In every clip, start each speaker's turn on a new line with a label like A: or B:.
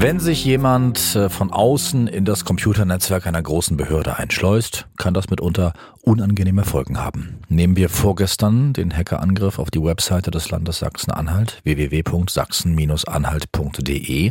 A: Wenn sich jemand äh, von außen in das Computernetzwerk einer großen Behörde einschleust, kann das mitunter unangenehme Folgen haben. Nehmen wir vorgestern den Hackerangriff auf die Webseite des Landes Sachsen-Anhalt, www.sachsen-anhalt.de.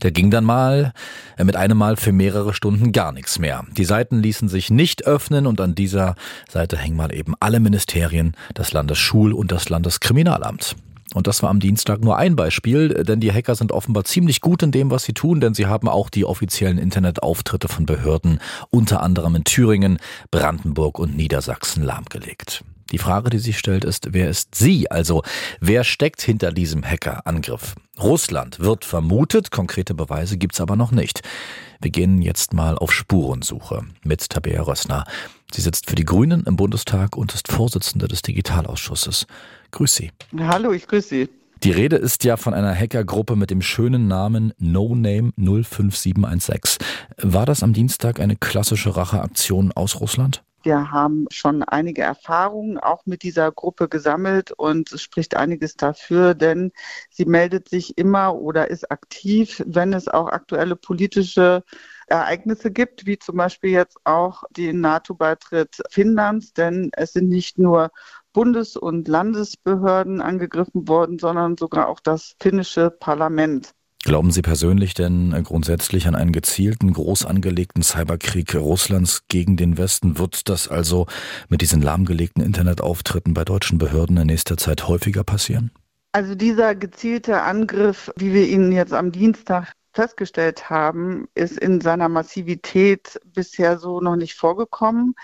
A: Da ging dann mal äh, mit einem Mal für mehrere Stunden gar nichts mehr. Die Seiten ließen sich nicht öffnen und an dieser Seite hängen mal eben alle Ministerien, das Landesschul- und das Landeskriminalamt. Und das war am Dienstag nur ein Beispiel, denn die Hacker sind offenbar ziemlich gut in dem, was sie tun, denn sie haben auch die offiziellen Internetauftritte von Behörden, unter anderem in Thüringen, Brandenburg und Niedersachsen, lahmgelegt. Die Frage, die sich stellt, ist, wer ist sie? Also, wer steckt hinter diesem Hackerangriff? Russland wird vermutet, konkrete Beweise gibt's aber noch nicht. Wir gehen jetzt mal auf Spurensuche mit Tabea Rössner. Sie sitzt für die Grünen im Bundestag und ist Vorsitzende des Digitalausschusses. Grüß Sie.
B: Hallo, ich grüße Sie.
A: Die Rede ist ja von einer Hackergruppe mit dem schönen Namen No Name 05716. War das am Dienstag eine klassische Racheaktion aus Russland?
B: Wir haben schon einige Erfahrungen auch mit dieser Gruppe gesammelt und es spricht einiges dafür, denn sie meldet sich immer oder ist aktiv, wenn es auch aktuelle politische Ereignisse gibt, wie zum Beispiel jetzt auch den NATO-Beitritt Finnlands, denn es sind nicht nur Bundes- und Landesbehörden angegriffen worden, sondern sogar auch das finnische Parlament.
A: Glauben Sie persönlich denn äh, grundsätzlich an einen gezielten, groß angelegten Cyberkrieg Russlands gegen den Westen? Wird das also mit diesen lahmgelegten Internetauftritten bei deutschen Behörden in nächster Zeit häufiger passieren?
B: Also dieser gezielte Angriff, wie wir ihn jetzt am Dienstag festgestellt haben, ist in seiner Massivität bisher so noch nicht vorgekommen.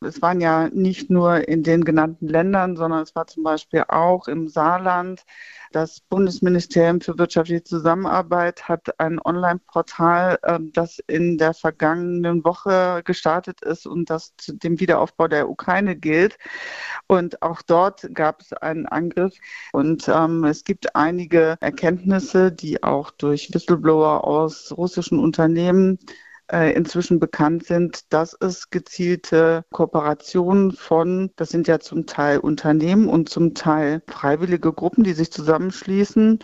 B: Es waren ja nicht nur in den genannten Ländern, sondern es war zum Beispiel auch im Saarland. Das Bundesministerium für wirtschaftliche Zusammenarbeit hat ein Online-Portal, ähm, das in der vergangenen Woche gestartet ist und das zu dem Wiederaufbau der Ukraine gilt. Und auch dort gab es einen Angriff. Und ähm, es gibt einige Erkenntnisse, die auch durch Whistleblower aus russischen Unternehmen inzwischen bekannt sind, dass es gezielte Kooperationen von, das sind ja zum Teil Unternehmen und zum Teil freiwillige Gruppen, die sich zusammenschließen,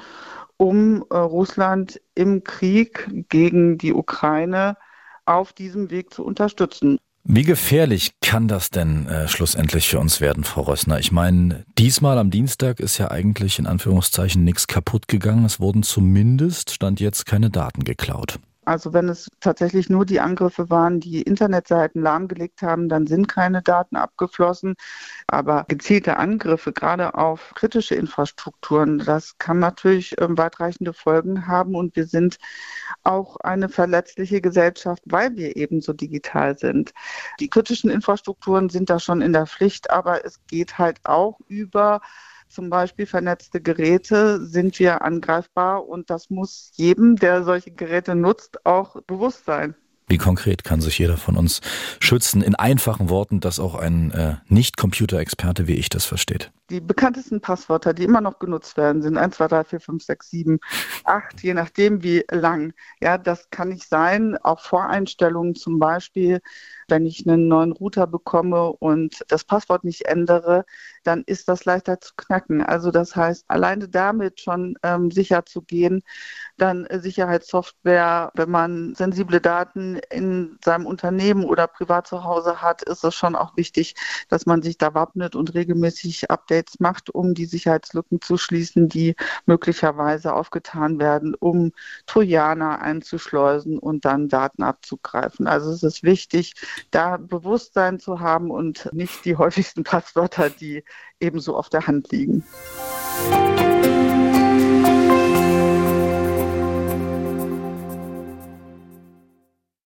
B: um äh, Russland im Krieg gegen die Ukraine auf diesem Weg zu unterstützen.
A: Wie gefährlich kann das denn äh, schlussendlich für uns werden, Frau Rössner? Ich meine, diesmal am Dienstag ist ja eigentlich in Anführungszeichen nichts kaputt gegangen. Es wurden zumindest, stand jetzt, keine Daten geklaut.
B: Also wenn es tatsächlich nur die Angriffe waren, die Internetseiten lahmgelegt haben, dann sind keine Daten abgeflossen. Aber gezielte Angriffe, gerade auf kritische Infrastrukturen, das kann natürlich ähm, weitreichende Folgen haben. Und wir sind auch eine verletzliche Gesellschaft, weil wir eben so digital sind. Die kritischen Infrastrukturen sind da schon in der Pflicht, aber es geht halt auch über zum Beispiel vernetzte Geräte, sind wir angreifbar und das muss jedem, der solche Geräte nutzt, auch bewusst sein.
A: Wie konkret kann sich jeder von uns schützen? In einfachen Worten, dass auch ein äh, Nicht-Computerexperte wie ich das versteht.
B: Die bekanntesten Passwörter, die immer noch genutzt werden, sind 1, 2, 3, 4, 5, 6, 7, 8, je nachdem wie lang. Ja, das kann nicht sein. Auch Voreinstellungen zum Beispiel wenn ich einen neuen Router bekomme und das Passwort nicht ändere, dann ist das leichter zu knacken. Also das heißt, alleine damit schon ähm, sicher zu gehen, dann äh, Sicherheitssoftware, wenn man sensible Daten in seinem Unternehmen oder privat zu Hause hat, ist es schon auch wichtig, dass man sich da wappnet und regelmäßig Updates macht, um die Sicherheitslücken zu schließen, die möglicherweise aufgetan werden, um Trojaner einzuschleusen und dann Daten abzugreifen. Also es ist wichtig, da Bewusstsein zu haben und nicht die häufigsten Passwörter, die ebenso auf der Hand liegen.